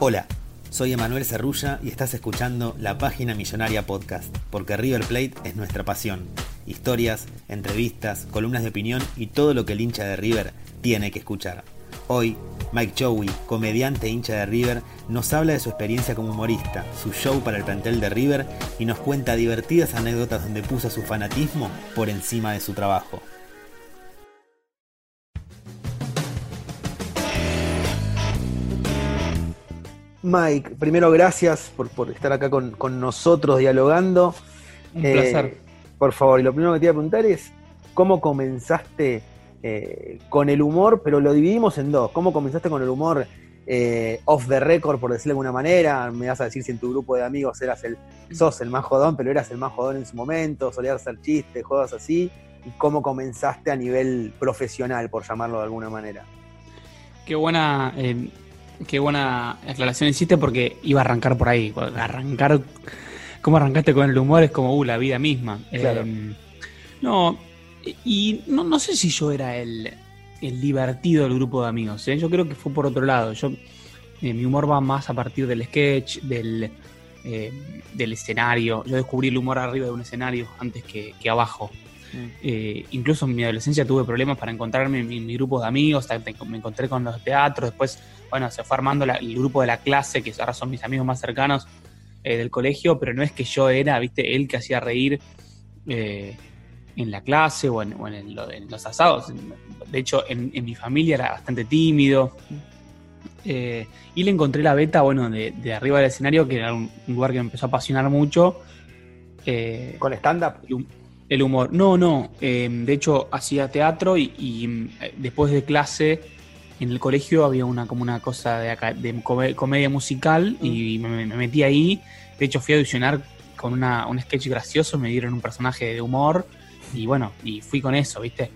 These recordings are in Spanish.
Hola, soy Emanuel Cerrulla y estás escuchando la Página Millonaria Podcast, porque River Plate es nuestra pasión. Historias, entrevistas, columnas de opinión y todo lo que el hincha de River tiene que escuchar. Hoy, Mike Chowi, comediante e hincha de River, nos habla de su experiencia como humorista, su show para el plantel de River y nos cuenta divertidas anécdotas donde puso su fanatismo por encima de su trabajo. Mike, primero gracias por, por estar acá con, con, nosotros dialogando. Un placer. Eh, por favor, y lo primero que te iba a preguntar es, ¿cómo comenzaste eh, con el humor? Pero lo dividimos en dos. ¿Cómo comenzaste con el humor eh, off the record, por decirlo de alguna manera? Me vas a decir si en tu grupo de amigos eras el, sos el más jodón, pero eras el más jodón en su momento, solías hacer chistes, juegos así. ¿Y cómo comenzaste a nivel profesional, por llamarlo de alguna manera? Qué buena... Qué buena aclaración hiciste porque iba a arrancar por ahí. Arrancar, cómo arrancaste con el humor es como uh, la vida misma. Claro. Eh, no, y no, no, sé si yo era el, el, divertido del grupo de amigos. ¿eh? Yo creo que fue por otro lado. Yo, eh, mi humor va más a partir del sketch, del, eh, del escenario. Yo descubrí el humor arriba de un escenario antes que, que abajo. Eh, incluso en mi adolescencia tuve problemas para encontrarme en mi, mi, grupo de amigos, me encontré con los teatros, después, bueno, se fue armando la, el grupo de la clase, que ahora son mis amigos más cercanos eh, del colegio, pero no es que yo era, viste, él que hacía reír eh, en la clase o en, o en, el, en, los asados. De hecho, en, en, mi familia era bastante tímido. Eh, y le encontré la beta, bueno, de, de, arriba del escenario, que era un, un lugar que me empezó a apasionar mucho. ¿Con stand-up? El humor. No, no. De hecho, hacía teatro y, y, después de clase en el colegio había una como una cosa de, acá, de comedia musical mm. y me, me, metí ahí. De hecho, fui a audicionar con una, un sketch gracioso, me dieron un personaje de humor y bueno, y fui con eso, ¿viste?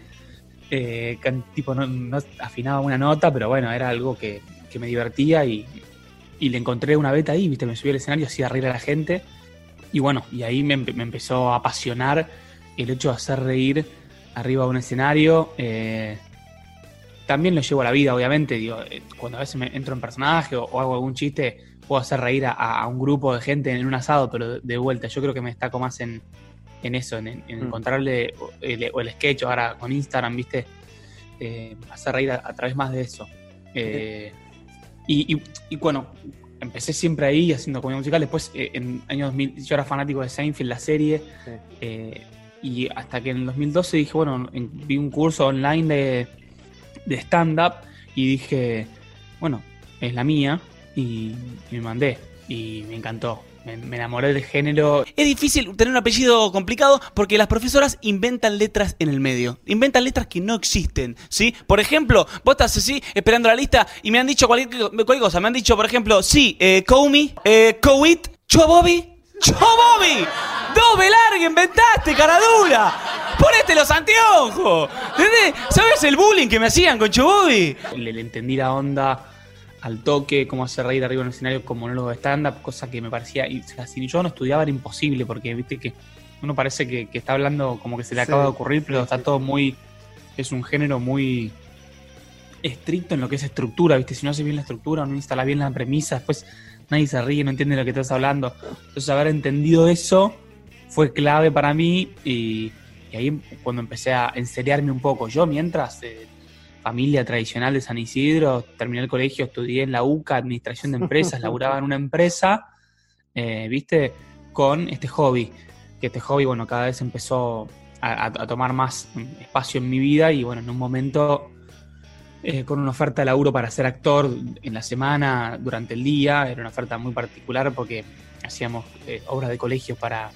Eh, tipo, no, no, afinaba una nota, pero bueno, era algo que, que me divertía y, y, le encontré una beta ahí, ¿viste? Me subí al escenario, hacía reír a la gente y bueno, y ahí me, me empezó a apasionar el hecho de hacer reír arriba de un escenario. Eh, también lo llevo a la vida, obviamente. Digo, eh, cuando a veces me entro en personaje o, o hago algún chiste, puedo hacer reír a, a, un grupo de gente en un asado, pero de vuelta, yo creo que me destaco más en, en eso, en, en mm. encontrarle el, o el sketch ahora con Instagram, ¿viste? Eh, hacer reír a, a, través más de eso. Eh, y, y, y, bueno, empecé siempre ahí haciendo comedia musical. Después, eh, en año 2000, yo era fanático de Seinfeld, la serie. Sí y hasta que en el 2012 dije, bueno, vi un curso online de, de stand-up y dije, bueno, es la mía y, me mandé y me encantó. Me, enamoré del género. Es difícil tener un apellido complicado porque las profesoras inventan letras en el medio. Inventan letras que no existen, ¿sí? Por ejemplo, vos estás así esperando la lista y me han dicho cualquier, cualquier cosa. Me han dicho, por ejemplo, sí, eh, Comey, eh, Cowit, Bobby, Bobby. ¡Doble larga inventaste, cara dura! ¡Ponete los anteojos! ¿Entendés? ¿Sabes el bullying que me hacían con Chobobi? Le, le, entendí la onda al toque, cómo hacer reír arriba en el escenario como monólogo de stand-up, cosa que me parecía. Y, o sea, si yo no estudiaba era imposible, porque viste que uno parece que, que está hablando como que se le sí, acaba de ocurrir, pero sí, está todo muy. Es un género muy estricto en lo que es estructura, ¿viste? Si no hace bien la estructura, no instala bien la premisa, después nadie se ríe, no entiende lo que estás hablando. Entonces, haber entendido eso fue clave para mí y, y, ahí cuando empecé a enseriarme un poco. Yo mientras eh, familia tradicional de San Isidro, terminé el colegio, estudié en la UCA, Administración de Empresas, laburaba en una empresa, eh, ¿viste? Con este hobby, que este hobby, bueno, cada vez empezó a, a tomar más espacio en mi vida y, bueno, en un momento eh, con una oferta de laburo para ser actor en la semana, durante el día. Era una oferta muy particular porque hacíamos eh, obras de colegio para,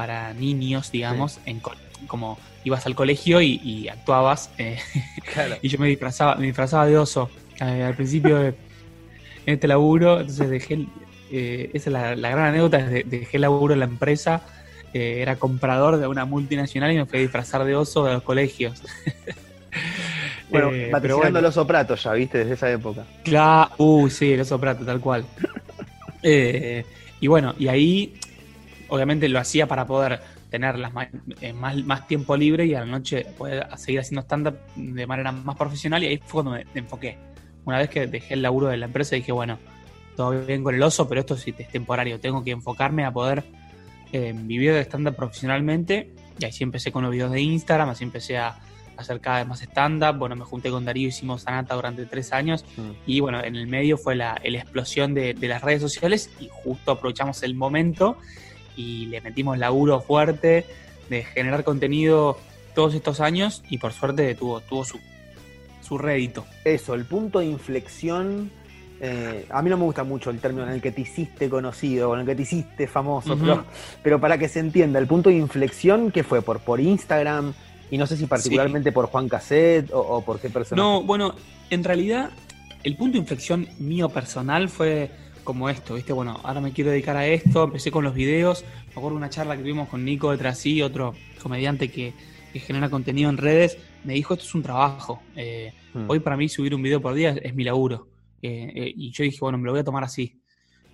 para niños, digamos, en como ibas al colegio y, actuabas. Eh, y yo me disfrazaba, me disfrazaba de oso al principio de, en este laburo. Entonces dejé, esa es la, gran anécdota, dejé el laburo en la empresa. era comprador de una multinacional y me fui a disfrazar de oso de los colegios. Bueno, eh, vaticinando el oso prato ya, ¿viste? Desde esa época. Claro, uh, sí, el oso prato, tal cual. Eh, y bueno, y ahí obviamente lo hacía para poder tener las eh, más, más, tiempo libre y a la noche poder seguir haciendo stand-up de manera más profesional y ahí fue cuando me, enfoqué. Una vez que dejé el laburo de la empresa dije, bueno, todo bien con el oso, pero esto sí es temporario, tengo que enfocarme a poder vivir de stand-up profesionalmente y ahí sí empecé con los videos de Instagram, así empecé a hacer cada vez más stand-up. Bueno, me junté con Darío, hicimos Sanata durante tres años. Mm. Y bueno, en el medio fue la, explosión de, las redes sociales y justo aprovechamos el momento y le metimos laburo fuerte de generar contenido todos estos años y por suerte tuvo, tuvo su, su rédito. Eso, el punto de inflexión. Eh, a mí no me gusta mucho el término en el que te hiciste conocido, en el que te hiciste famoso, pero, para que se entienda, el punto de inflexión, ¿qué fue? ¿Por, por Instagram? Y no sé si particularmente por Juan Cassette o, por qué persona. No, bueno, en realidad el punto de inflexión mío personal fue como esto, ¿viste? Bueno, ahora me quiero dedicar a esto, empecé con los videos, me acuerdo una charla que tuvimos con Nico de Trasí, otro comediante que, genera contenido en redes, me dijo, esto es un trabajo, eh, hmm. hoy para mí subir un video por día es, mi laburo. Eh, eh, y yo dije, bueno, me lo voy a tomar así.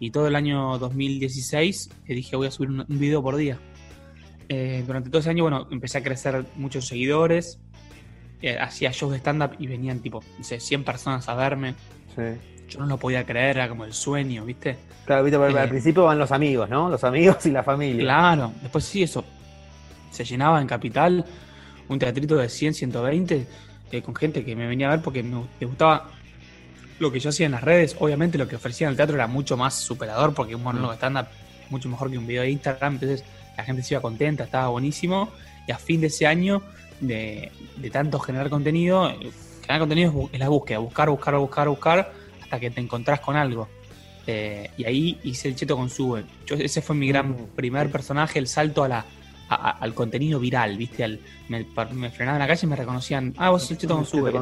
Y todo el año 2016 dije, voy a subir un video por día. Durante todo ese año, bueno, empecé a crecer muchos seguidores. Hacía shows de stand-up y venían tipo, no sé, 100 personas a verme. Yo no lo podía creer, era como el sueño, ¿viste? Claro, ¿viste? al eh, principio van los amigos, ¿no? Los amigos y la familia. Claro, después sí, eso. Se llenaba en Capital un teatrito de 100, 120 con gente que me venía a ver porque me, gustaba lo que yo hacía en las redes. Obviamente lo que ofrecía en el teatro era mucho más superador porque un monólogo de stand-up mucho mejor que un video de Instagram. Entonces la gente se iba contenta, estaba buenísimo. Y a fin de ese año, de, tanto generar contenido, generar contenido es, la búsqueda, buscar, buscar, buscar, buscar, hasta que te encontrás con algo. Eh, y ahí hice el cheto con Sube. ese fue mi gran mm. primer personaje, el salto a la, al contenido viral, ¿viste? Al, me, me, frenaban en la calle y me reconocían, ah, vos sos el cheto con Sube.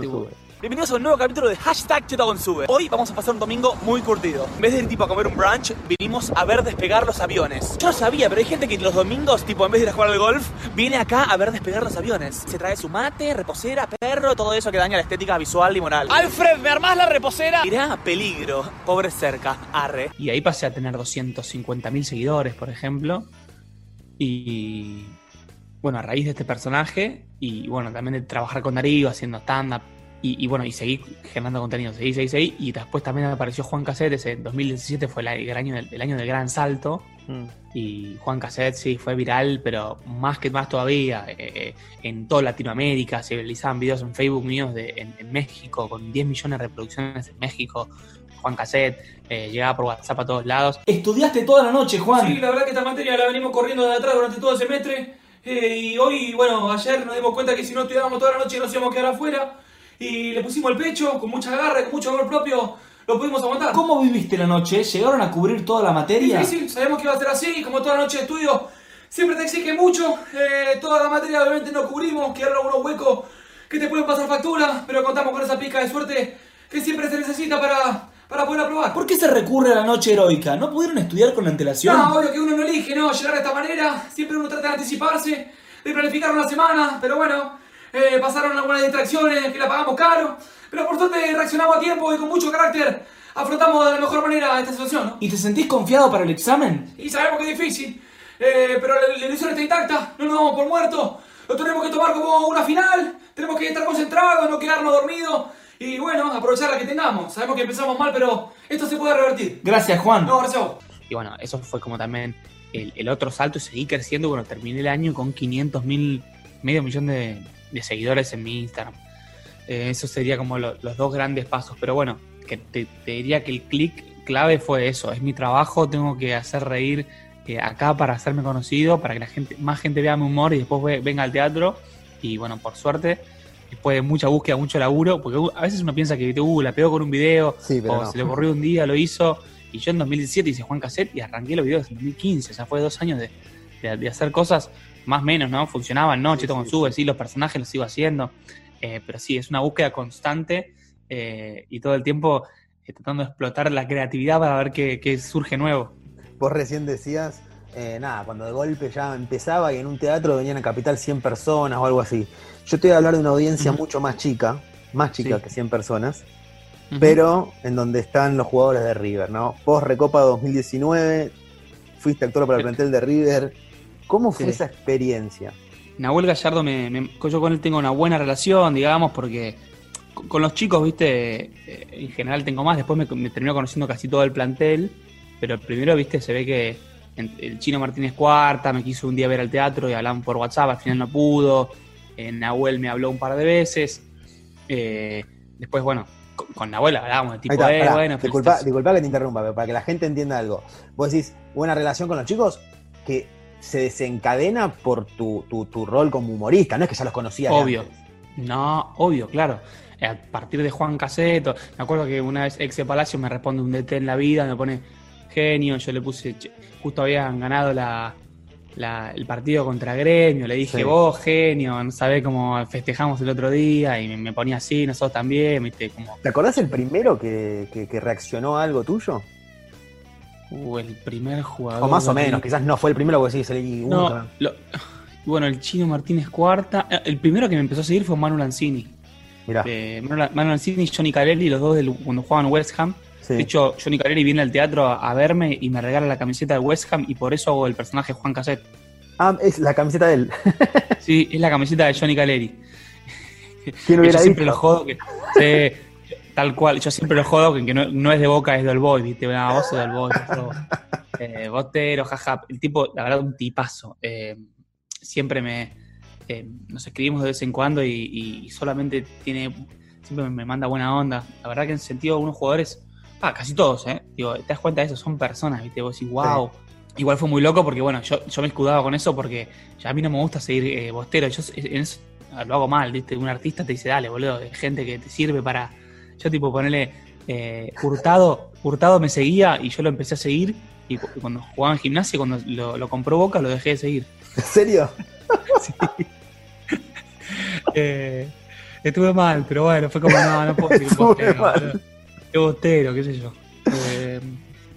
Bienvenidos a un nuevo capítulo de Hashtag Sube. Hoy vamos a pasar un domingo muy curtido. En vez de ir tipo a comer un brunch, vinimos a ver despegar los aviones. Yo no sabía, pero hay gente que los domingos, tipo en vez de ir a jugar al golf, viene acá a ver despegar los aviones. Se trae su mate, reposera, perro, todo eso que daña la estética visual y moral. Alfred, ¿me armás la reposera? Irá peligro. Pobre cerca. Arre. Y ahí pasé a tener 250.000 seguidores, por ejemplo. Y bueno, a raíz de este personaje y bueno, también de trabajar con Darío haciendo stand-up y, bueno, y seguí generando contenido, seguí, seguí, seguí. Y después también apareció Juan Cassette, ese 2017 fue el, año del, año del gran salto. Mm. Y Juan Cassette sí fue viral, pero más que más todavía, eh, eh, en toda Latinoamérica se realizaban videos en Facebook míos de, en, México, con 10 millones de reproducciones en México. Juan Cassette, eh, llegaba por WhatsApp a todos lados. ¿Estudiaste toda la noche, Juan? Sí, la verdad que esta materia la venimos corriendo de atrás durante todo el semestre. y hoy, bueno, ayer nos dimos cuenta que si no estudiábamos toda la noche nos íbamos a quedar afuera y le pusimos el pecho con mucha garra y con mucho amor propio. Lo pudimos aguantar. ¿Cómo viviste la noche? ¿Llegaron a cubrir toda la materia? Sí, sí, sabíamos que iba a ser así, como toda la noche de estudio. Siempre te exige mucho, eh, toda la materia obviamente no cubrimos, quedaron algunos huecos que te pueden pasar factura, pero contamos con esa pica de suerte que siempre se necesita para, para poder aprobar. ¿Por qué se recurre a la noche heroica? ¿No pudieron estudiar con antelación? No, obvio que uno no elige, ¿no? Llegar de esta manera, siempre uno trata de anticiparse, de planificar una semana, pero bueno, eh, pasaron algunas distracciones que la pagamos caro, pero por suerte reaccionamos a tiempo y con mucho carácter afrontamos de la mejor manera esta situación. ¿Y te sentís confiado para el examen? Y sabemos que es difícil, eh, pero la, ilusión está intacta, no nos damos por muertos, lo tenemos que tomar como una final, tenemos que estar concentrados, no quedarnos dormidos. Y bueno, aprovechar la que tengamos. Sabemos que empezamos mal, pero esto se puede revertir. Gracias, Juan. No, gracias a vos. Y bueno, eso fue como también el, otro salto. Seguí creciendo cuando terminé el año con 500 mil, medio millón de, de seguidores en mi Instagram. Eh, eso sería como lo- los dos grandes pasos. Pero bueno, que te, te diría que el clic clave fue eso. Es mi trabajo, tengo que hacer reír eh, acá para hacerme conocido, para que la gente, más gente vea mi humor y después ve- venga al teatro. Y bueno, por suerte, después de mucha búsqueda, mucho laburo, porque a veces uno piensa que uh, la pegó con un video, Sí, o no. se le ocurrió un día, lo hizo. Y yo en 2017 hice Juan Cassette y arranqué los videos en 2015. O sea, fue dos años de, de- de hacer cosas más o menos, ¿no? Funcionaban, ¿no? Sí, Cheto con sube, sí, los personajes los sigo haciendo. Eh, pero sí, es una búsqueda constante eh, y todo el tiempo eh, tratando de explotar la creatividad para ver qué, qué surge nuevo. Vos recién decías, nada, cuando de golpe ya empezaba y en un teatro venían a Capital 100 personas o algo así. Yo te voy a hablar de una audiencia mucho más chica, más chica Sí. que 100 personas, pero en donde están los jugadores de River, ¿no? Vos, Recopa 2019, fuiste actor para el plantel de River. ¿Cómo fue Sí. esa experiencia? Nahuel Gallardo, me, me- yo con él tengo una buena relación, digamos, porque con, con los chicos, viste, eh, en general tengo más, después me, me terminó conociendo casi todo el plantel, pero primero, viste, se ve que el chino Martínez Cuarta me quiso un día ver al teatro y hablamos por WhatsApp, al final no pudo, eh, Nahuel me habló un par de veces, eh, después, bueno, con, con Nahuel hablábamos de tipo, está, eh, pará, bueno, disculpa, felicitaciones. disculpa que te interrumpa, pero para que la gente entienda algo. Vos decís, buena relación con los chicos que se desencadena por tu, tu, tu rol como humorista, no es que ya los conocías. Obvio. antes. No, obvio, claro. A partir de Juan Caseto, me acuerdo que una vez Exe Palacio me responde un DT en la vida, me pone genio, yo le puse, justo habían ganado la, la- el partido contra Gremio, le dije, Sí. vos genio, no sabés cómo festejamos el otro día, y me, me ponía así, nosotros también, viste, como, ¿Te acordás el primero que, que- que reaccionó a algo tuyo? Uh, el primer jugador. O más o que- menos, quizás no fue el primero porque sí, se le No, lo- bueno, el chino Martínez Cuarta, eh, el primero que me empezó a seguir fue Manu Lanzini. Mirá, de Manu Manu Lanzini y Johnny Carelli, los dos del, cuando jugaban West Ham. sí. De hecho, Johnny Carelli viene al teatro a, a verme y me regala la camiseta de West Ham y por eso hago el personaje Juan Cassette. Ah, es la camiseta de él. Sí, es la camiseta de Johnny Carelli. ¿Quién hubiera yo siempre dicho? lo jodo que. sí, tal cual, yo siempre lo jodo que, no, no es de boca, es del boy, ¿viste? No, vos sos del boy. vos sos, eh, botero, jaja. El tipo, la verdad, un tipazo. Eh, siempre me. eh, nos escribimos de vez en cuando y, y solamente tiene. Siempre me manda buena onda. La verdad que en sentido, algunos jugadores. Ah, casi todos, ¿eh? Digo, te das cuenta de eso, son personas, ¿viste? Vos decís, wow. Igual fue muy loco porque, bueno, yo, yo me escudaba con eso porque ya a mí no me gusta seguir eh, bostero. Yo en eso lo hago mal, ¿viste? Un artista te dice, dale, boludo, gente que te sirve para. Yo, tipo, ponerle. Eh, Hurtado, Hurtado me seguía y yo lo empecé a seguir. Y cu- cuando jugaba en gimnasia, cuando lo, lo compró Boca, lo dejé de seguir. ¿En serio? Eh, estuve mal, pero bueno, fue como, no, no puedo seguir Estuve bostero. mal. boludo. Qué bostero, qué sé yo. Eh,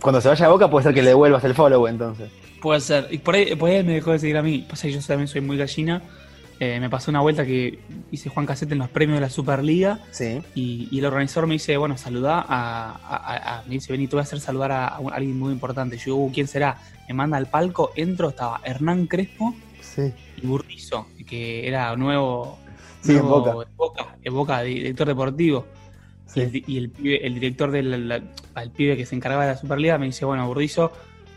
Cuando se vaya a Boca puede ser que le devuelvas el follow entonces. Puede ser. Y por ahí, por ahí él me dejó de seguir a mí. Pasa que yo también soy muy gallina. Eh, me pasó una vuelta que hice Juan Casete en los premios de la Superliga Sí. y, y el organizador me dice, bueno, saludá a, a- a- a- me dice, vení, te voy a hacer saludar a, alguien muy importante. Yo digo, "Uh, ¿quién será? Me manda al palco, entro, estaba Hernán Crespo Sí. y Burdizo, que era nuevo, Sí, en Boca. en Boca, en Boca, director deportivo. Sí. Y, el, y el pibe- el director del la- el pibe que se encargaba de la Superliga me dice, bueno, Burdizo,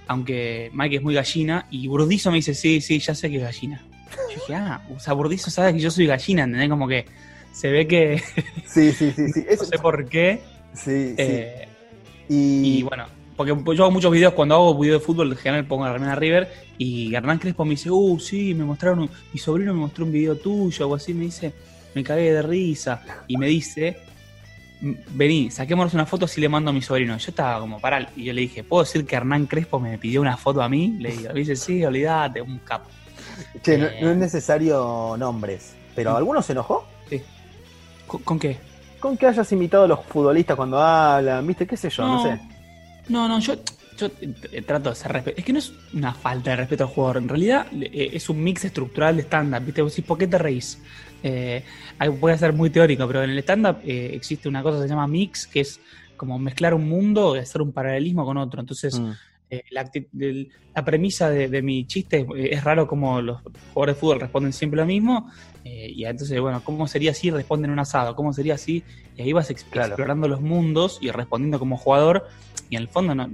aunque Mike es muy gallina, y Burdizo me dice, sí, sí, ya sé que es gallina. Yo dije, ah, o sea, Burdizo sabe que yo soy gallina, ¿entendés? Como que se ve que, Sí, sí, sí, sí. no Eso- sé por qué. sí, sí. eh, y, y bueno, porque yo hago muchos videos, cuando hago videos de fútbol, en general pongo la remera River, y Hernán Crespo me dice, uh, sí, me mostraron, un- mi sobrino me mostró un video tuyo, algo así, me dice, me cagué de risa, y me dice, "M- vení, saquémonos una foto si le mando a mi sobrino. Yo estaba como para, y yo le dije, ¿puedo decir que Hernán Crespo me pidió una foto a mí? Le digo, me dice, sí, olvídate, un capo. Che, no, eh, no es necesario nombres, pero Mm. ¿alguno se enojó? Sí. ¿Con, con qué? Con que hayas invitado a los futbolistas cuando hablan, ¿viste? ¿Qué sé yo? No, sé. No, no, yo, yo eh, trato de ser respeto. Es que no es una falta de respeto al jugador. En realidad eh, es un mix estructural de stand-up. ¿Viste? Vos decís, ¿por qué te reís? Eh, puede ser muy teórico, pero en el stand-up eh, existe una cosa que se llama mix, que es como mezclar un mundo y hacer un paralelismo con otro. Entonces, Mm. Eh, la, premisa de, de mi chiste eh, es raro como los jugadores de fútbol responden siempre lo mismo. eh, y entonces, bueno, ¿cómo sería si responden un asado? ¿Cómo sería si? Y ahí vas Claro. explorando los mundos y respondiendo como jugador. Y en el fondo, no,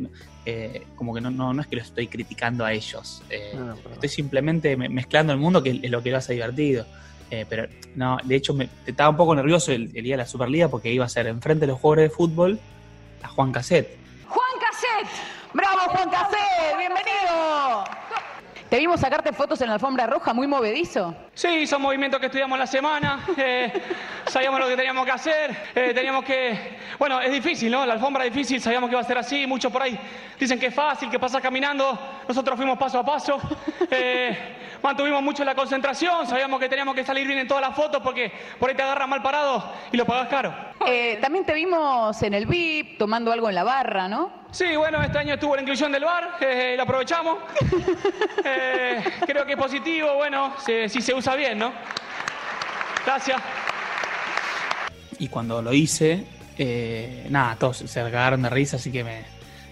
eh, como que no, no, no es que lo estoy criticando a ellos. eh, No, no, pero- Estoy simplemente me- mezclando el mundo, que es lo que lo hace divertido. Eh, pero no, de hecho me, estaba un poco nervioso el, el día de la Superliga porque iba a ser enfrente de los jugadores de fútbol a Juan Cassette. Juan Cassette. Bravo Juan Cassette, bienvenido. Te vimos sacarte fotos en la alfombra roja, muy movedizo. Sí, son movimientos que estudiamos la semana, eh, sabíamos lo que teníamos que hacer, eh, teníamos que... Bueno, es difícil, ¿no? La alfombra es difícil, sabíamos que iba a ser así, muchos por ahí dicen que es fácil, que pasas caminando, nosotros fuimos paso a paso, eh, mantuvimos mucho la concentración, sabíamos que teníamos que salir bien en todas las fotos porque por ahí te agarras mal parado y lo pagas caro. También te vimos en el VIP tomando algo en la barra, ¿no? Sí, bueno, este año estuvo la inclusión del bar, eh, lo aprovechamos. Eh, creo que es positivo, bueno, si, si se usa bien, ¿no? Gracias. Y cuando lo hice, eh, nada, todos se cagaron de risa, así que me,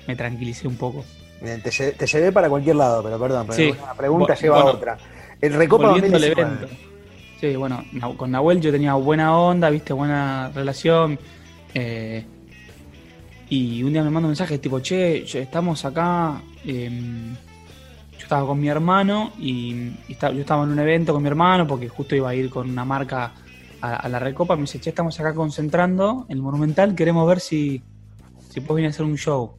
me tranquilicé un poco. Bien, te, lle- te llevé para cualquier lado, pero perdón, pero Sí. una pregunta lleva a otra. El Recopa Volviendo al 2019. evento. Sí, bueno, con Nahuel yo tenía buena onda, viste, buena relación. eh, y un día me manda un mensaje tipo, che, estamos acá. em, yo estaba con mi hermano y, y yo estaba en un evento con mi hermano porque justo iba a ir con una marca a, a la Recopa. Me dice, che, estamos acá concentrando en el Monumental, queremos ver si, si puedes venir a hacer un show.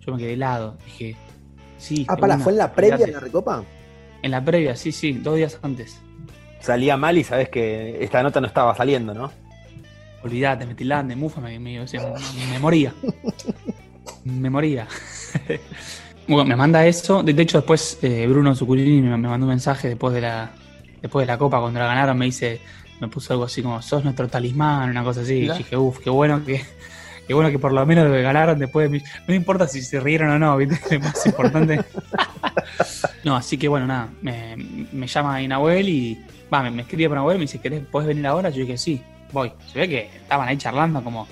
Yo me quedé helado. Dije, sí. Ah, para, una, ¿fue en la previa olvídate". de la Recopa? En la previa, sí, sí, dos días antes. Salía mal y sabes que esta nota no estaba saliendo, ¿no? Olvídate, me tildaban de mufa, me, me, o sea, me- moría. Me moría. Bueno, me manda eso. De de hecho, después eh, Bruno Zuculini me, me mandó un mensaje después de la después de la copa, cuando la ganaron, me dice, me puso algo así como, sos nuestro talismán, una cosa así. Y dije, uff, qué bueno que, qué bueno que por lo menos lo ganaron después de mi- No importa si se rieron o no, ¿viste? Lo más importante. no, así que bueno, nada, me, me llama ahí Nahuel y va, me, me escribe por Nahuel, me dice, ¿querés, ¿podés venir ahora? Yo dije, sí, voy. Se ve que estaban ahí charlando como,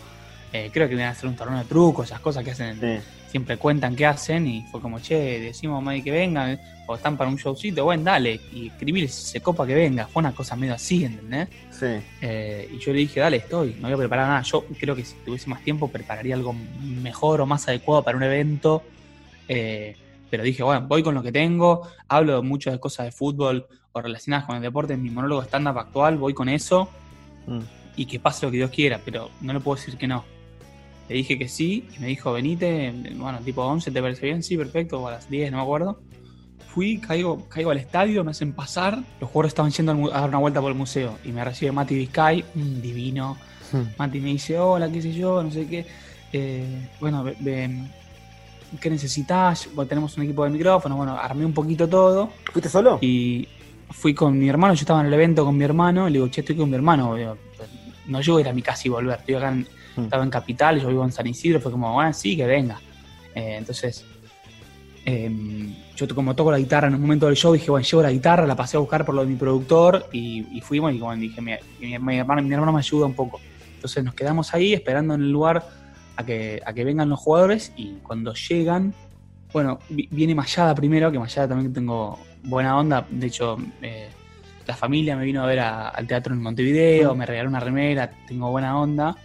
eh, creo que iban a hacer un torneo de trucos, esas cosas que hacen, Sí. siempre cuentan qué hacen y fue como, che, decimos Madi que vengan, o están para un showcito, bueno, dale, y escribirle si se copa que venga, fue una cosa medio así, ¿entendés? Sí. Eh, y yo le dije, dale, estoy, no voy a preparar nada. Yo creo que si tuviese más tiempo prepararía algo mejor o más adecuado para un evento. Eh, pero dije, bueno, voy con lo que tengo, hablo mucho de cosas de fútbol o relacionadas con el deporte en mi monólogo stand-up actual, voy con eso Mm. Y que pase lo que Dios quiera, pero no le puedo decir que no. Le dije que sí y me dijo, venite, bueno, tipo 11, ¿te parece bien? Sí, perfecto, o a las 10, no me acuerdo. Fui, caigo, caigo al estadio, me hacen pasar. Los jugadores estaban yendo a dar una vuelta por el museo y me recibe Mati Vizcay, un divino. Hmm. Mati me dice, hola, qué sé yo, no sé qué. Eh, bueno, ve- ¿qué necesitas? Bueno, tenemos un equipo de micrófonos. Bueno, armé un poquito todo ¿Fuiste solo? y fui con mi hermano. Yo estaba en el evento con mi hermano y le digo, che, estoy con mi hermano. Digo, no llego a ir a mi casa y volver. Estoy acá en- Hmm. estaba en Capital, yo vivo en San Isidro. Fue como, bueno, sí, que venga. Eh, entonces, eh, yo como toco la guitarra en un momento del show, dije, bueno, llevo la guitarra, la pasé a buscar por lo de mi productor y, y fuimos y como dije, mi, mi- mi hermano, mi hermano me ayuda un poco. Entonces nos quedamos ahí esperando en el lugar a que, a que vengan los jugadores y cuando llegan, bueno, vi- viene Mayada primero, que Mayada también tengo buena onda, de hecho eh, la familia me vino a ver a- al teatro en Montevideo, me regaló una remera, tengo buena onda,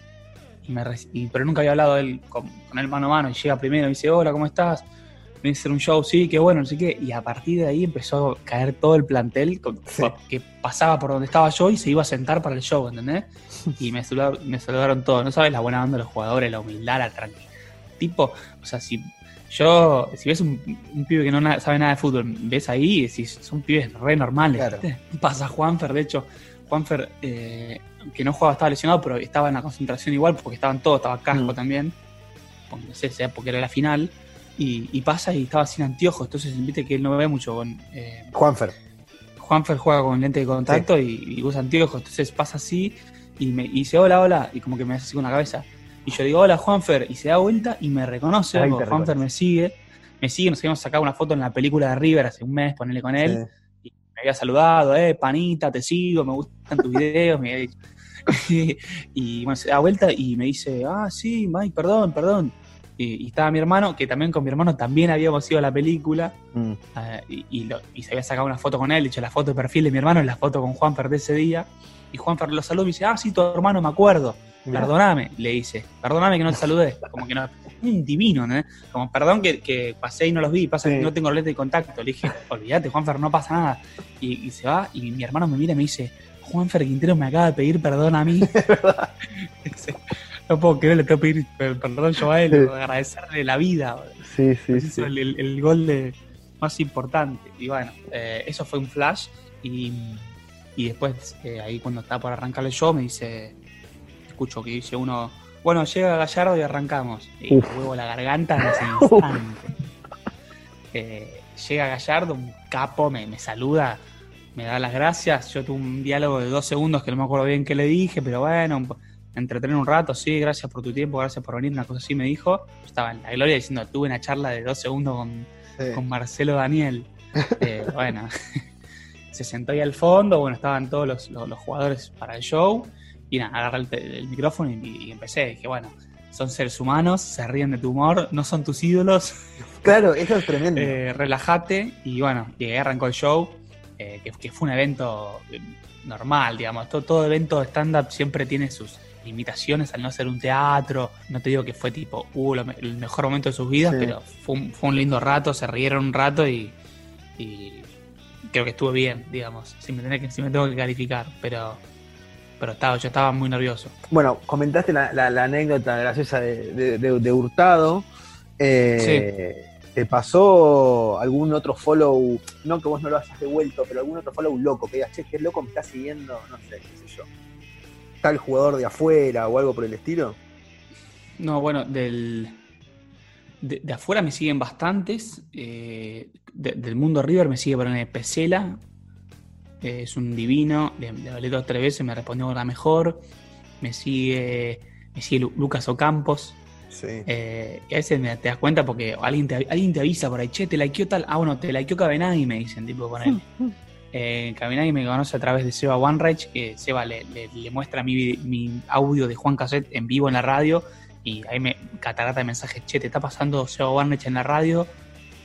y me y- pero nunca había hablado él con, con él mano a mano, y llega primero y me dice, hola, ¿cómo estás? A hacer un show, sí, qué bueno, no sé qué, y a partir de ahí empezó a caer todo el plantel con- Sí. que pasaba por donde estaba yo y se iba a sentar para el show, ¿entendés? Y me saludaron, me saludaron todos, no sabes la buena onda de los jugadores, la humildad, la tranquilidad. Tipo, o sea, si yo, si ves un, un pibe que no sabe nada de fútbol, ves ahí y decís, son pibes re normales. Pasa Juanfer, de hecho, Juanfer, eh, que no jugaba, estaba lesionado, pero estaba en la concentración igual, porque estaban todos, estaba Casco Mm. también, porque, no sé, sea porque era la final, y, y pasa y estaba sin anteojos, entonces viste que él no ve mucho con... eh, Juanfer. Juanfer juega con lente de contacto y, y usa anteojos, entonces pasa así y me y dice hola, hola, y como que me hace así con la cabeza. Y yo digo hola Juanfer, y se da vuelta y me reconoce, Juanfer reconoce. me sigue, me sigue, nos habíamos sacado una foto en la película de River hace un mes, ponele con él, Sí. me había saludado, eh, panita, te sigo, me gustan tus videos, me había dicho. y bueno, se da vuelta y me dice, ah, sí, Mike, perdón, perdón. Y, y estaba mi hermano, que también con mi hermano también habíamos ido a la película. Mm. Eh, y, y lo- y se había sacado una foto con él, hecho la foto de perfil de mi hermano la foto con Juanfer de ese día. Y Juanfer lo saludó y me dice, ah, sí, tu hermano me acuerdo. Perdóname, le dice, perdóname que no te saludé. Como que no, un divino, ¿no? Como perdón que, que pasé y no los vi, pasa Sí. que no tengo lente de contacto. Le dije, olvídate, Juanfer, no pasa nada. Y, y se va, y mi hermano me mira y me dice, Juanfer Quintero me acaba de pedir perdón a mí. no puedo creer, le tengo que pedir per- perdón yo a él, agradecerle la vida. Sí, sí, es el, el- el gol de, más importante. Y bueno, eh, eso fue un flash. Y, y después, eh, ahí cuando estaba por arrancar el show, me dice, escucho que dice uno, bueno, llega Gallardo y arrancamos. Y me huevo la garganta en ese instante. Eh, llega Gallardo, un capo, me, me saluda, me da las gracias. Yo tuve un diálogo de dos segundos que no me acuerdo bien qué le dije, pero bueno, entretener un rato, sí, gracias por tu tiempo, gracias por venir, una cosa así me dijo. Yo estaba en la gloria diciendo, tuve una charla de dos segundos con, Sí. con Marcelo Daniel. Eh, bueno, se sentó ahí al fondo, bueno, estaban todos los, los- los jugadores para el show, y nada, agarré el, micrófono y, y empecé, dije, bueno, son seres humanos, se ríen de tu humor, no son tus ídolos, Claro, eso es tremendo. eh, relájate, y bueno, ahí arrancó el show, eh, que, que fue un evento eh, normal, digamos, todo, todo evento de stand-up siempre tiene sus limitaciones al no ser un teatro, no te digo que fue tipo, uh, lo el mejor momento de sus vidas, Sí. pero fue un, fue un lindo rato, se rieron un rato y, y creo que estuvo bien, digamos, si me, tenés que, si me tengo que calificar, pero, pero estaba, yo estaba muy nervioso. Bueno, comentaste la, la- la anécdota graciosa de, de- de- de Hurtado. Eh, ¿Te pasó algún otro follow? No que vos no lo hayas devuelto, pero algún otro follow loco que digas, che, qué loco me está siguiendo, no sé, qué sé yo. Tal jugador de afuera o algo por el estilo. No, bueno, del, de, de afuera me siguen bastantes. eh, de- del mundo River me sigue el Pesela. Eh, es un divino. Le, le hablé dos o tres veces, me respondió con la mejor. Me sigue, me sigue Lu- Lucas Ocampos. Sí. eh, y a veces me- te das cuenta porque alguien te, alguien te avisa por ahí, che, te likeó tal. Ah, bueno, te likeó Cabenagui, me dicen, tipo, con él. Eh, Cabenagui me conoce a través de Seba OneRage, que Seba le, le- le muestra mi, mi audio de Juan Cassette en vivo en la radio y ahí me catarata de mensajes, che, te está pasando Seba OneRage en la radio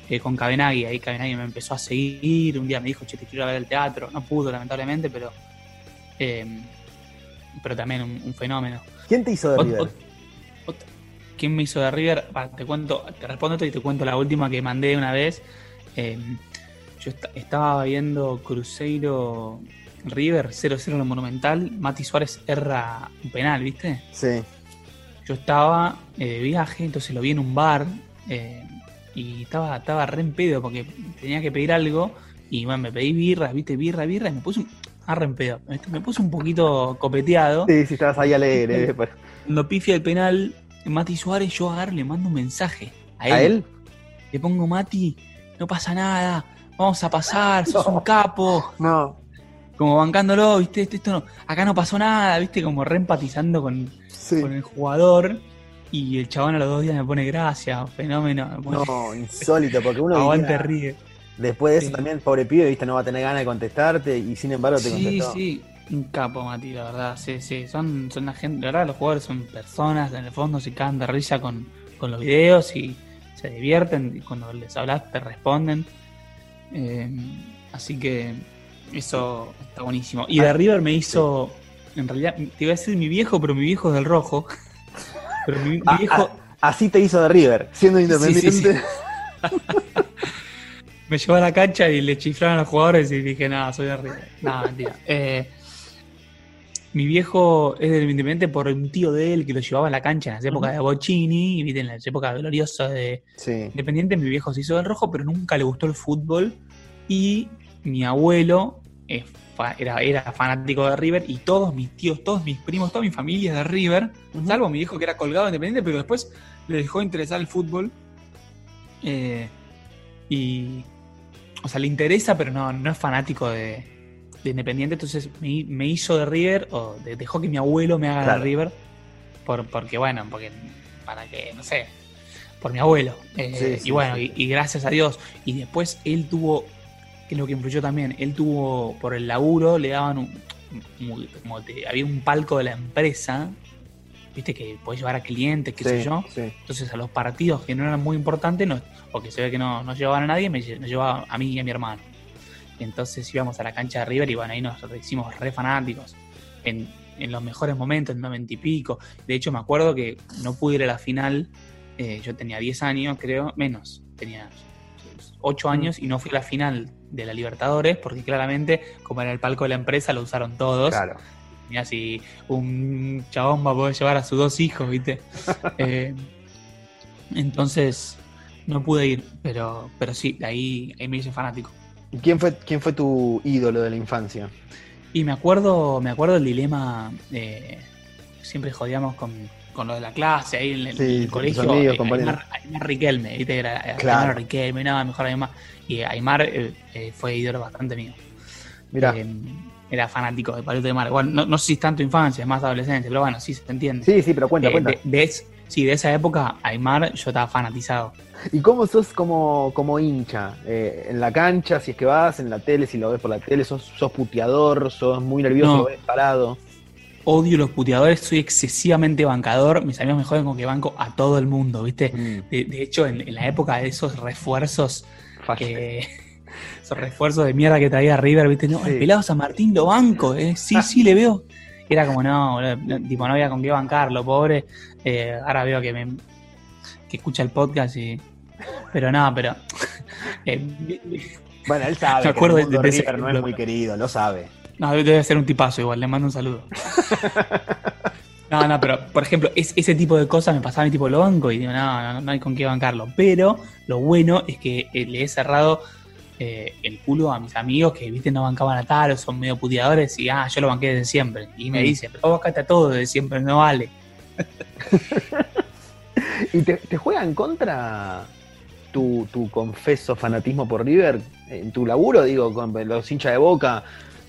eh, con Cabenagui, ahí Cabenagui me empezó a seguir, un día me dijo, che, te quiero ir a ver el teatro, no pudo lamentablemente, pero eh, pero también un, un fenómeno. ¿Quién te hizo de Ot- River? ot- ot- ¿Quién me hizo de River? Te cuento, te respondo esto y te cuento la última que mandé una vez. Eh, yo est- estaba viendo Cruzeiro River 0-0 en el Monumental. Mati Suárez erra un penal, ¿viste? Sí. Yo estaba eh, de viaje, entonces lo vi en un bar eh, y estaba, estaba re en pedo porque tenía que pedir algo y bueno, me pedí birra, viste, birra, birra y me puse un, ah, re en pedo. Me, puse un poquito copeteado. Sí, sí, estabas ahí alegre. eh, pero- Cuando pifia el penal, Mati Suárez, yo agarro y le mando un mensaje a él. ¿A él? Le pongo, Mati, no pasa nada, vamos a pasar, sos un capo. No. Como bancándolo, viste, esto, esto no- acá no pasó nada, viste, como re empatizando con, Sí. con el jugador. Y el chabón a los dos días me pone gracias, fenómeno. me pone- No, insólito, porque uno aguante, ríe. después de eso Sí. también, pobre pibe, viste, no va a tener ganas de contestarte y sin embargo te Sí, contestó. sí, un capo, Mati, la verdad. Sí, sí, son, son la gente, la verdad, los jugadores son personas, en el fondo se cagan de risa con, con los videos y se divierten y cuando les hablas te responden. Eh, así que eso está buenísimo. Y de River me hizo, en realidad, te iba a decir mi viejo, pero mi viejo es del rojo. Pero mi, mi Ah, viejo ah, así te hizo de River, siendo sí, independiente. sí. me llevó a la cancha y le chiflaron a los jugadores y dije, nada, soy de River. Nada, mentira. Eh, mi viejo es del Independiente por un tío de él que lo llevaba a la cancha en las épocas de Bocini, y en las épocas gloriosas de. Independiente. Mi viejo se hizo del rojo, pero nunca le gustó el fútbol. Y mi abuelo es era, era fanático de River, y todos mis tíos, todos mis primos, toda mi familia es de River, salvo mi viejo que era colgado de Independiente, pero después le dejó interesar el fútbol. Eh, y. O sea, le interesa, pero no, no es fanático de, de Independiente. Entonces me, me hizo de River, o de- dejó que mi abuelo me haga Claro. de River. Por, porque, bueno, porque. Para que, no sé. Por mi abuelo. Eh, Sí, sí, y bueno, sí. y, y gracias a Dios. Y después él tuvo. Lo que influyó también. Él tuvo. Por el laburo, le daban un. Como, como te- había un palco de la empresa. Viste que podés llevar a clientes, qué sé yo. sí. Entonces a los partidos que no eran muy importantes, no, o que se ve que no, no llevaban a nadie, me llevaba a mí y a mi hermano. Y entonces íbamos a la cancha de River y bueno, ahí nos hicimos re fanáticos. En, en los mejores momentos, en noventa y pico. De hecho, me acuerdo que no pude ir a la final. eh, yo tenía 10 años, creo, menos. Tenía ocho años y no fui a la final de la Libertadores porque claramente, como era el palco de la empresa, lo usaron todos. Claro. Mira si un chabón va a poder llevar a sus dos hijos, ¿viste? Eh, entonces, no pude ir, pero, pero sí, ahí, ahí me hice fanático. ¿Y quién fue, quién fue tu ídolo de la infancia? Y me acuerdo, me acuerdo el dilema, eh, siempre jodíamos con, con lo de la clase, ahí en el, Sí, en el colegio, amigos, eh. Aymar, Aymar Riquelme, ¿viste? Era, Claro. Aymar Riquelme, no, mejor Aymar. Y Aymar eh, eh, fue ídolo bastante mío. Mira, Eh, era fanático de Palito de Mar. Bueno, no, no sé si es tanto infancia, es más adolescencia, pero bueno, sí se entiende. sí, sí, pero cuenta, cuenta. de, de sí, de esa época, Aymar, yo estaba fanatizado. ¿Y cómo sos como, como hincha? Eh, en la cancha, si es que vas, en la tele, si lo ves por la tele, sos, sos puteador, sos muy nervioso, No. lo ves parado. Odio los puteadores, soy excesivamente bancador. Mis amigos me joden con que banco a todo el mundo, ¿viste? Mm, De, de hecho, en, en la época de esos refuerzos fácil. que esos refuerzos de mierda que traía River, ¿viste? No, Sí. el pelado San Martín lo banco, ¿eh? Sí, sí, le veo. Era como, no, tipo, no había con qué bancarlo, pobre. Eh, ahora veo que me que escucha el podcast y. Pero no, pero. eh, Bueno, él sabe Me que acuerdo el mundo de- de ese River no es muy querido, lo sabe. No, debe ser un tipazo igual, le mando un saludo. No, no, pero por ejemplo, es- ese tipo de cosas me pasaba a mí tipo lo banco y digo, no, no, no hay con qué bancarlo. Pero lo bueno es que eh, le he cerrado eh, el culo a mis amigos que, viste, no bancaban a tal o son medio puteadores y, ah, yo lo banqué desde siempre. Y me Mm. dicen, pero vos a todo desde siempre, no vale. ¿Y te, te juega en contra tu, tu confeso fanatismo por River? En tu laburo, digo, con los hinchas de boca,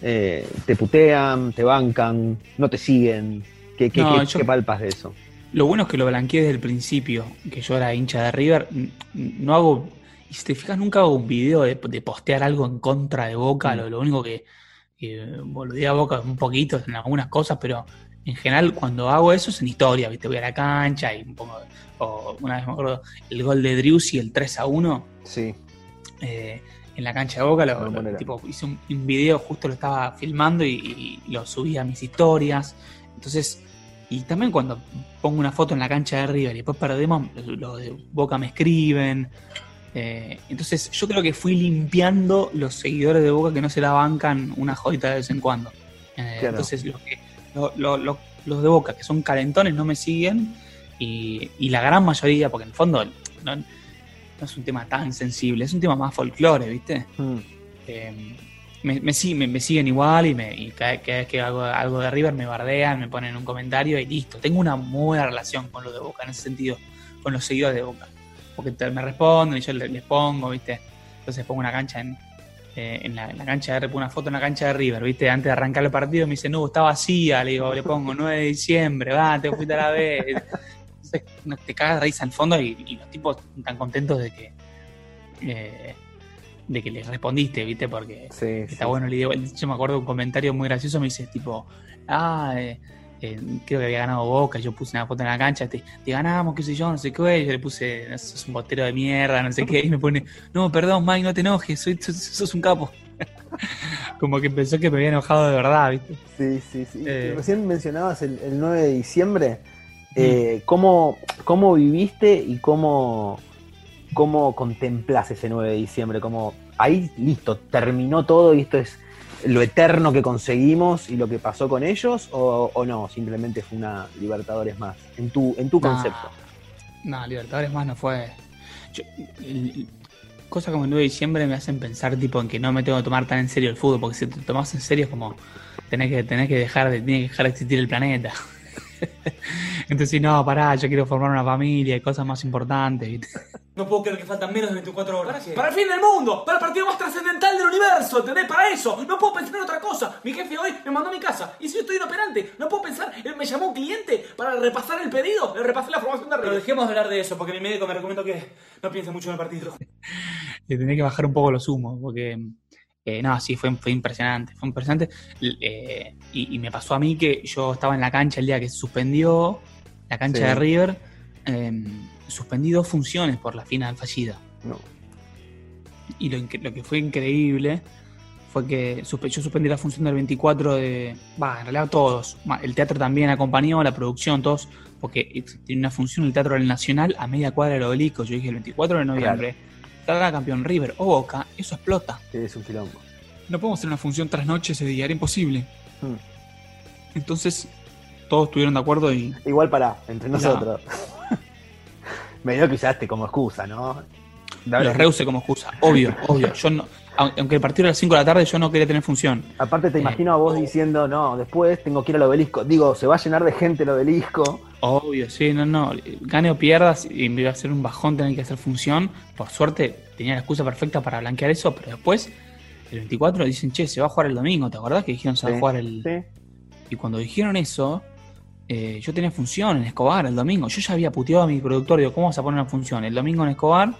eh, te putean, te bancan, no te siguen. ¿Qué, qué, No, qué- yo- qué palpas de eso? Lo bueno es que lo blanqueé desde el principio, que yo era hincha de River. No hago, y si te fijas, nunca hago un video de, de postear algo en contra de Boca. Mm. Lo, lo único que, que boludea a Boca un poquito en algunas cosas, pero en general cuando hago eso es en historia, ¿viste? Voy a la cancha y poco. O una vez me acuerdo el gol de Driussi, el 3 a 1, Sí. eh, en la cancha de Boca. Lo, tipo, hice un, un video, justo lo estaba filmando y, y lo subí a mis historias. Entonces, y también cuando pongo una foto en la cancha de River y después perdemos, los los de Boca me escriben. Eh, entonces, yo creo que fui limpiando los seguidores de Boca que no se la bancan una jodita de vez en cuando. Eh, Claro. Entonces, los, que, lo- lo- lo- los de Boca que son calentones no me siguen y, y la gran mayoría, porque en el fondo no, no es un tema tan sensible, es un tema más folclore, ¿viste? Mm. Eh, me, me, sig- me- me siguen igual y, me, y cada, cada vez que hago algo de River me bardean, me ponen un comentario y listo. Tengo una muy buena relación con los de Boca en ese sentido, con los seguidores de Boca. Porque te- me responden y yo les, les pongo, ¿viste? Entonces pongo una cancha en, eh, en, la, en la cancha de una foto en la cancha de River, ¿viste? Antes de arrancar el partido me dice, no, está vacía, le digo, le pongo 9 de diciembre, va, te fuiste a la vez. Entonces te cagas de risa al fondo y, y los tipos están contentos de que... eh, de que les respondiste, ¿viste? Porque Sí, Está sí. bueno el video. Yo me acuerdo de un comentario muy gracioso, me dice tipo, ah, eh, eh, creo que había ganado Boca, yo puse una foto en la cancha, te, te ganamos, qué sé yo, no sé qué, y yo le puse, "No, sos un botero de mierda, no sé qué, y me pone, no, perdón, Mike, no te enojes, soy, sos, sos un capo. Como que pensó que me había enojado de verdad, ¿viste? Sí, sí, sí. Eh. Recién mencionabas el, el 9 de diciembre. Eh, ¿cómo, ¿Cómo viviste y cómo, cómo contemplás ese 9 de diciembre? Como ahí, listo, terminó todo y esto es lo eterno que conseguimos y lo que pasó con ellos, o, o no, simplemente fue una Libertadores más, en tu, en tu Nah. concepto. No, Libertadores más no fue. Yo- el- el- cosas como el 9 de diciembre me hacen pensar tipo en que no me tengo que tomar tan en serio el fútbol, porque si te tomas en serio es como tenés que, tenés que dejar de, tiene que dejar de existir el planeta. Entonces, no, pará, yo quiero formar una familia y cosas más importantes. No puedo creer que faltan menos de 24 horas. ¿Para el fin del mundo, para el partido más trascendental del universo, ¿entendés? Para eso, no puedo pensar en otra cosa. Mi jefe hoy me mandó a mi casa y si yo estoy inoperante, no puedo pensar, él me llamó un cliente para repasar el pedido, le repasé la formación de Pero dejemos de hablar de eso, porque mi médico me recomiendo que no piense mucho en el partido. Le tenés que bajar un poco los humos, porque eh, no, sí, fue, fue impresionante, fue impresionante. Eh, y, y me pasó a mí que yo estaba en la cancha el día que se suspendió la cancha Sí. de River, eh, suspendí dos funciones por la final fallida. No. Y lo, lo que fue increíble fue que yo suspendí la función del 24 de... Va, en realidad todos. El teatro también acompañó, la producción, todos. Porque tiene una función el Teatro del Nacional a media cuadra del obelisco. Yo dije el 24 de noviembre. Salga campeón River o Boca, eso explota. Es un quilombo. No podemos hacer una función tras noche ese día, era imposible. Hmm. Entonces, todos estuvieron de acuerdo y Igual para, entre nosotros. Medio que usaste como excusa, ¿no? Dale. reuse como excusa. Obvio, obvio. Yo no, aunque el partido era a las 5 de la tarde, yo no quería tener función. Aparte te Eh, imagino a vos diciendo, no, después tengo que ir al obelisco. Digo, se va a llenar de gente el obelisco. Obvio, sí, no, no. Gane o pierdas y me iba a ser un bajón tener que hacer función. Por suerte tenía la excusa perfecta para blanquear eso, pero después, el 24, dicen, che, se va a jugar el domingo. ¿Te acordás que dijeron se va a jugar el. Sí. Y cuando dijeron eso, eh, yo tenía función en Escobar el domingo. Yo ya había puteado a mi productor, digo, ¿cómo vas a poner una función? El domingo en Escobar,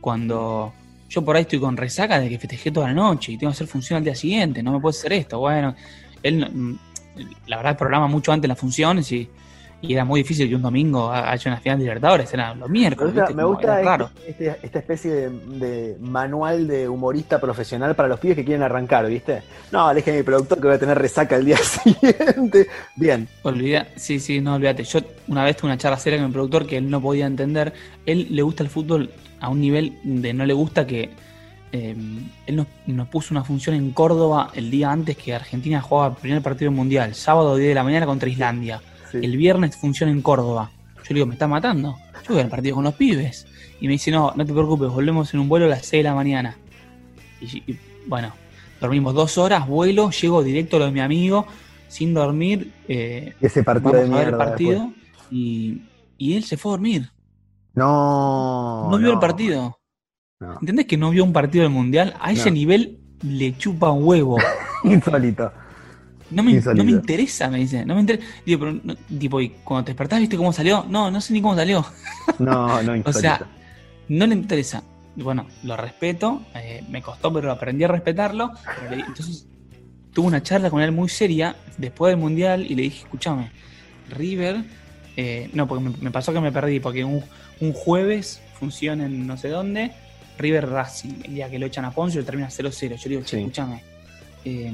cuando yo por ahí estoy con resaca de que festejé toda la noche y tengo que hacer función al día siguiente, no me puede hacer esto. Bueno, él, mm, la verdad, programa mucho antes las funciones y, y era muy difícil que un domingo ha- haya una final de Libertadores, eran los Me miércoles. me gusta raro. este- este- esta especie de, de manual de humorista profesional para los pibes que quieren arrancar, ¿viste? No, deje a mi productor que voy a tener resaca el día siguiente. Bien. Olvida, sí, sí, no olvídate. Yo una vez tuve una charla seria con mi productor que él no podía entender. Él le gusta el fútbol a un nivel de no le gusta que eh, él nos, nos puso una función en Córdoba el día antes que Argentina jugaba el primer partido mundial, sábado 10 de la mañana contra Islandia. Sí. El viernes función en Córdoba. Yo le digo, me está matando. Yo voy al partido con los pibes. Y me dice, no, no te preocupes, volvemos en un vuelo a las 6 de la mañana. Y, y, bueno, dormimos dos horas, vuelo, llego directo a lo de mi amigo, sin dormir. eh, Ese partido vamos de a ver el partido y, y él se fue a dormir. No. No, vio el partido. no. ¿Entendés que no vio un partido del mundial? A ese No. nivel le chupa un huevo. Insólito. No me, no me interesa, me dice. No me interesa. Digo, pero no- tipo, y cuando te despertás, ¿viste cómo salió? No, no sé ni cómo salió. No, no, O insólito. sea, no le interesa. Y bueno, lo respeto, eh, me costó, pero aprendí a respetarlo. pero le- entonces, tuve una charla con él muy seria después del Mundial y le dije, escúchame, River, eh, no, porque me, me pasó que me perdí, porque un, un jueves funciona en no sé dónde, River Racing, el día que lo echan a Poncio termina 0-0. Yo le digo, che, Sí. escúchame, eh,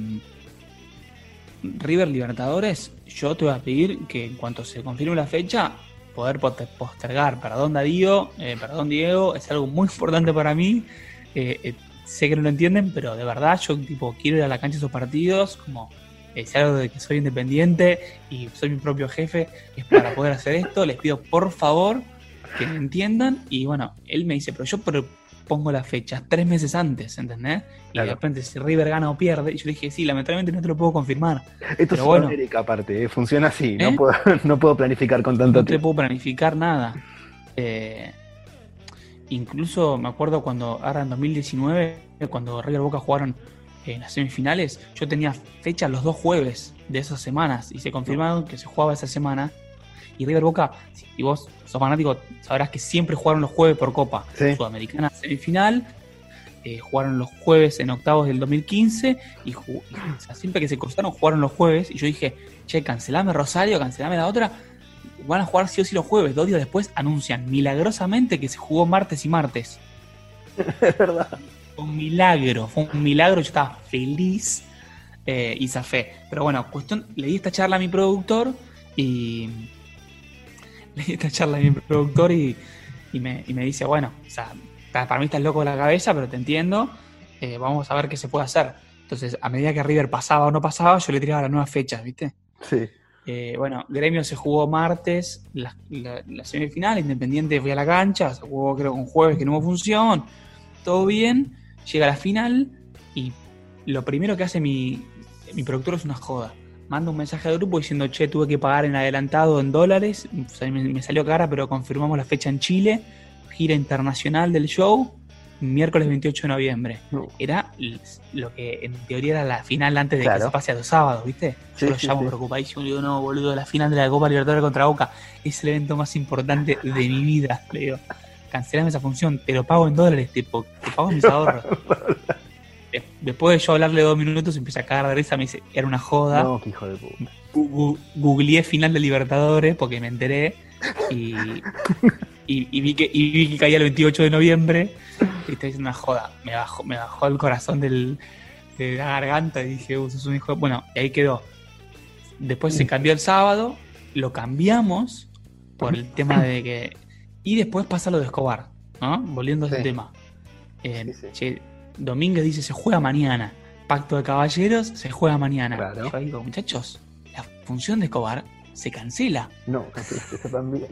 River Libertadores, yo te voy a pedir que en cuanto se confirme la fecha, poder postergar. Perdón Darío, eh, perdón Diego, es algo muy importante para mí. Eh, eh, sé que no lo entienden, pero de verdad yo tipo quiero ir a la cancha de esos partidos, como eh, si algo de que soy independiente y soy mi propio jefe, es para poder hacer esto. Les pido por favor que me entiendan. Y bueno, él me dice, pero yo pongo las fechas tres meses antes, ¿entendés? Y de repente si River gana o pierde, y yo le dije, sí, lamentablemente no te lo puedo confirmar. Esto es bueno. América aparte, eh, funciona así. ¿Eh? No, puedo, no puedo planificar con tanto no te tiempo. puedo planificar nada. Eh, incluso me acuerdo cuando, ahora en 2019, cuando River Boca jugaron en las semifinales, yo tenía fecha los dos jueves de esas semanas y se confirmaron que se jugaba esa semana. Y River Boca, si vos sos fanático, sabrás que siempre jugaron los jueves por Copa Sí. Sudamericana semifinal. eh, jugaron los jueves en octavos del 2015 y, ju- o sea, siempre que se cruzaron jugaron los jueves y yo dije, che, cancelame Rosario, cancelame la otra, van a jugar sí o sí los jueves. Dos días después anuncian milagrosamente que se jugó martes y martes. Es verdad. Fue un milagro, fue un milagro. Yo estaba feliz eh, y zafé. Pero bueno, cuestión, le di esta charla a mi productor y. Le di esta charla a mi productor y, y me, y me dice: Bueno, o sea, pa- para mí estás loco de la cabeza, pero te entiendo. eh, vamos a ver qué se puede hacer. Entonces, a medida que River pasaba o no pasaba, yo le tiraba las nuevas fechas, ¿viste? Sí. Eh, bueno, Gremio se jugó martes, la, la- la semifinal, Independiente fui a la cancha, se jugó creo un jueves que no hubo función, todo bien, llega la final y lo primero que hace mi, mi productor es una joda. Manda un mensaje al grupo diciendo, che, tuve que pagar en adelantado en dólares, o sea, me, me salió cara, pero confirmamos la fecha en Chile, gira internacional del show, miércoles 28 de noviembre. No. Era lo que en teoría era la final antes de que se pase a los sábados, ¿viste? Sí, Yo lo sí, llamo sí. preocupadísimo, digo, no, boludo, la final de la Copa Libertadores contra Boca es el evento más importante de mi vida. Le digo, cancelame esa función, te lo pago en dólares, te, po- te pago mis ahorros. De- Después de yo hablarle dos minutos, empieza a cagar de risa, me dice, era una joda. No, hijo de puta. Gu- gu- Googleé final de Libertadores porque me enteré y, y, y vi que, y vi que caía el 28 de noviembre y está diciendo una joda. Me bajó, me bajó el corazón del, de la garganta y dije, "Uh, sos un hijo de-". Bueno, y ahí quedó. Después se cambió el sábado, lo cambiamos por el tema de que... Y después pasa lo de Escobar, ¿no? Volviendo a ese Sí. tema. Eh, Sí, sí. che, Domínguez dice se juega mañana. Pacto de caballeros se juega mañana. Claro. Yo digo, muchachos, la función de Escobar se cancela. No, eso también.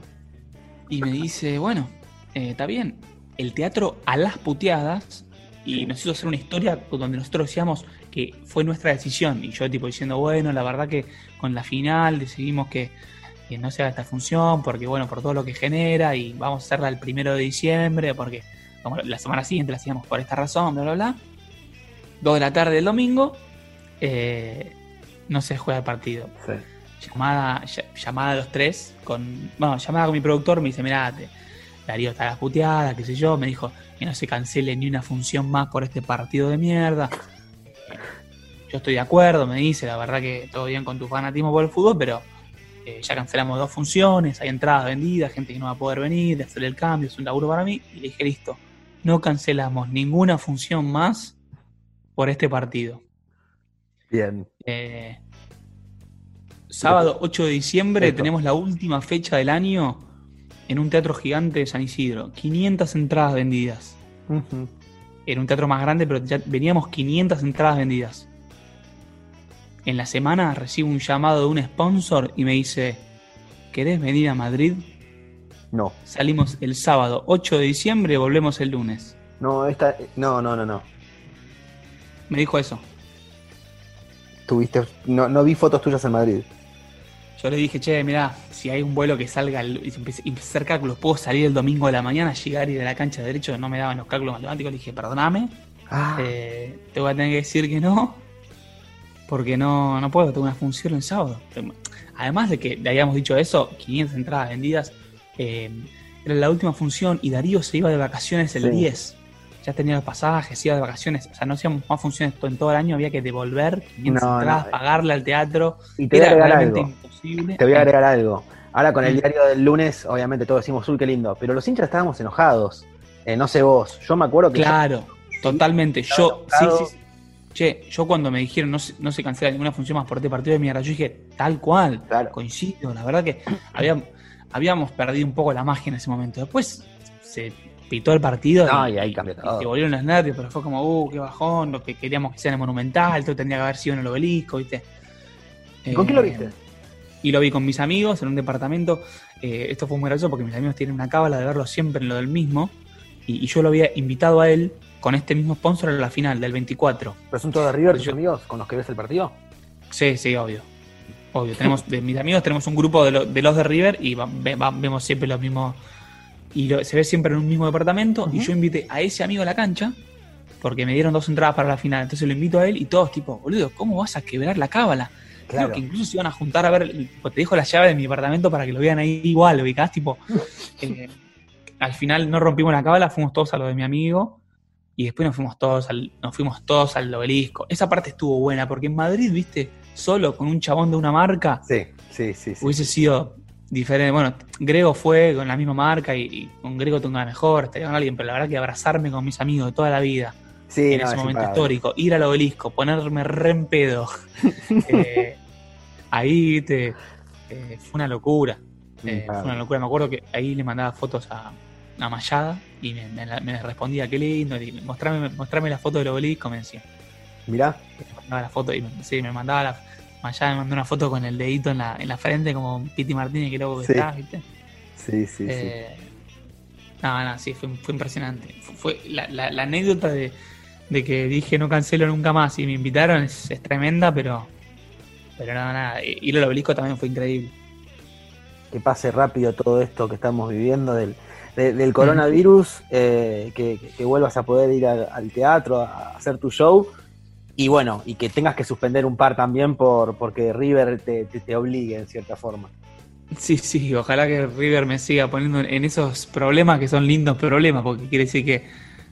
Y me dice, bueno, eh, está bien. El teatro a las puteadas. Y nos hizo hacer una historia donde nosotros decíamos que fue nuestra decisión. Y yo tipo diciendo, bueno, la verdad que con la final decidimos que, que no se haga esta función, porque bueno, por todo lo que genera, y vamos a hacerla el primero de diciembre, porque como la semana siguiente la hacíamos por esta razón, bla, bla, bla. Dos de la tarde del domingo, eh, no se juega el partido Sí. llamada, ll- llamada a los tres, con, bueno, llamada con mi productor, me dice, mirá, te- Darío está a la puteada, qué sé yo, me dijo que no se cancele ni una función más por este partido de mierda. Yo estoy de acuerdo, me dice, la verdad que todo bien con tu fanatismo por el fútbol, pero eh, ya cancelamos dos funciones, hay entradas vendidas, gente que no va a poder venir, de hacer el cambio, es un laburo para mí, y le dije, listo, no cancelamos ninguna función más por este partido. Bien. Eh, sábado 8 de diciembre Esto. tenemos la última fecha del año en un teatro gigante de San Isidro. 500 entradas vendidas. Ujú. Era un teatro más grande, pero ya veníamos 500 entradas vendidas. En la semana recibo un llamado de un sponsor y me dice, ¿querés venir a Madrid? No. Salimos el sábado 8 de diciembre volvemos el lunes. No, esta. No, no, no, no. Me dijo eso. Tuviste. No, no vi fotos tuyas en Madrid. Yo le dije, che, mirá, si hay un vuelo que salga, el- y hacer cálculos, puedo salir el domingo de la mañana, llegar y ir a la cancha de derecho, no me daban los cálculos matemáticos, le dije, perdóname, Ah, eh, te voy a tener que decir que no, porque no, no puedo, tengo una función el sábado. Además de que le habíamos dicho eso, 500 entradas vendidas, eh, era la última función y Darío se iba de vacaciones el Sí. 10. Ya tenía los pasajes, se iba de vacaciones, o sea, no hacíamos más funciones en todo el año, había que devolver 500 No, entradas, eh. pagarle al teatro. y te voy a Era agregar realmente algo. imposible. Te voy a agregar algo. Ahora con el diario del lunes, obviamente todos decimos, uy, qué lindo. Pero los hinchas estábamos enojados. Eh, no sé vos. Yo me acuerdo que. Claro, totalmente. Yo, sí, sí, sí. Che, yo cuando me dijeron no se, no se cancela ninguna función más por este partido de mierda, yo dije, tal cual, Claro. coincido. La verdad que habíamos, habíamos perdido un poco la magia en ese momento. Después se pitó el partido No, y, y ahí cambió y todo. se volvieron los nervios, pero fue como, uh, qué bajón, lo que queríamos que sea en el Monumental, todo tendría que haber sido en el obelisco, ¿viste? ¿Y ¿Con quién lo Eh, viste? y lo vi con mis amigos en un departamento. Eh, esto fue muy gracioso porque mis amigos tienen una cábala de verlo siempre en lo del mismo. Y, y yo lo había invitado a él con este mismo sponsor a la final del 24. ¿Pero son todos de River, tus yo- amigos, con los que ves el partido? Sí, sí, obvio. Obvio. Tenemos, de mis amigos tenemos un grupo de, lo- de los de River y va- ve- va- vemos siempre los mismos. Y lo- se ve siempre en un mismo departamento. Y yo invité a ese amigo a la cancha porque me dieron dos entradas para la final. Entonces lo invito a él y todos, tipo, boludo, ¿cómo vas a quebrar la cábala? Creo Claro. que incluso se iban a juntar a ver, tipo, te dejo la llave de mi departamento para que lo vean ahí igual, ubicás, tipo. eh, al final no rompimos la cábala, fuimos todos a lo de mi amigo y después nos fuimos todos al, nos fuimos todos al obelisco. Esa parte estuvo buena, porque en Madrid, viste, solo con un chabón de una marca, Sí, sí, sí. sí. hubiese sido diferente. Bueno, Grego fue con la misma marca y, y con Grego tengo mejor, estaría con alguien, pero la verdad que abrazarme con mis amigos de toda la vida Sí, en no, ese es momento histórico, ir al obelisco, ponerme re en pedo. eh, ahí, viste, eh, fue una locura. Eh, fue una locura. Me acuerdo que ahí le mandaba fotos a, a Mayada y me, me respondía, qué lindo, y mostrame, mostrame la foto del obelisco, me decía. Mirá, Me mandaba la foto y me- sí, me mandaba la. Mayada me mandó una foto con el dedito en la, en la frente, como Piti Martínez, que que Sí. está, ¿viste? sí, sí, sí. Eh, No, no, sí, fue, fue impresionante. Fue, fue la, la- la anécdota de, de que dije no cancelo nunca más y me invitaron es, es tremenda, pero pero nada, nada. Ir al obelisco también fue increíble. que pase rápido todo esto que estamos viviendo del, de- del coronavirus, eh, que, que- que vuelvas a poder ir al, al teatro a hacer tu show. Y bueno, y que tengas que suspender un par también por porque River te, te, te obligue en cierta forma. Sí, sí, ojalá que River me siga poniendo en esos problemas que son lindos problemas, porque quiere decir que,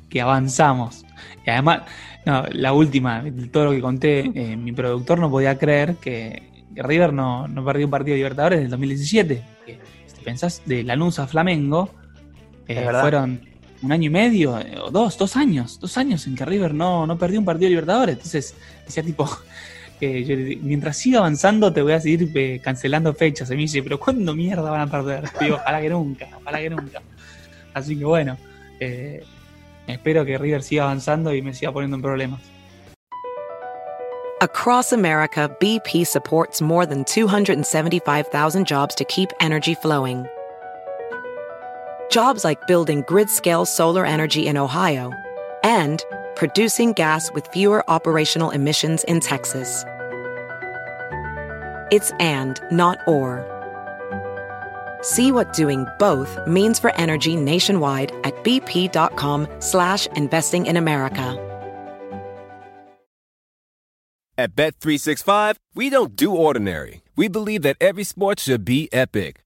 que avanzamos. Y además, no, la última, todo lo que conté, eh, mi productor no podía creer que River no, no perdió un partido de Libertadores del 2017. Que, si te pensás, de Lanús a Flamengo, eh, fueron un año y medio, eh, o dos, dos años, dos años en que River no, no perdió un partido de Libertadores. Entonces, decía tipo, que yo mientras siga avanzando te voy a seguir eh, cancelando fechas. Y me dice, pero ¿cuándo mierda van a perder? Digo, ojalá que nunca, ojalá que nunca. Así que bueno, eh, Espero que River siga avanzando y me siga poniendo en problemas. Across America, BP supports more than 275,000 jobs to keep energy flowing. Jobs like building grid scale solar energy in Ohio and producing gas with fewer operational emissions in Texas. It's and, not or. See what doing both means for energy nationwide at bp.com slash investing in America. At Bet365, we don't do ordinary. We believe that every sport should be epic.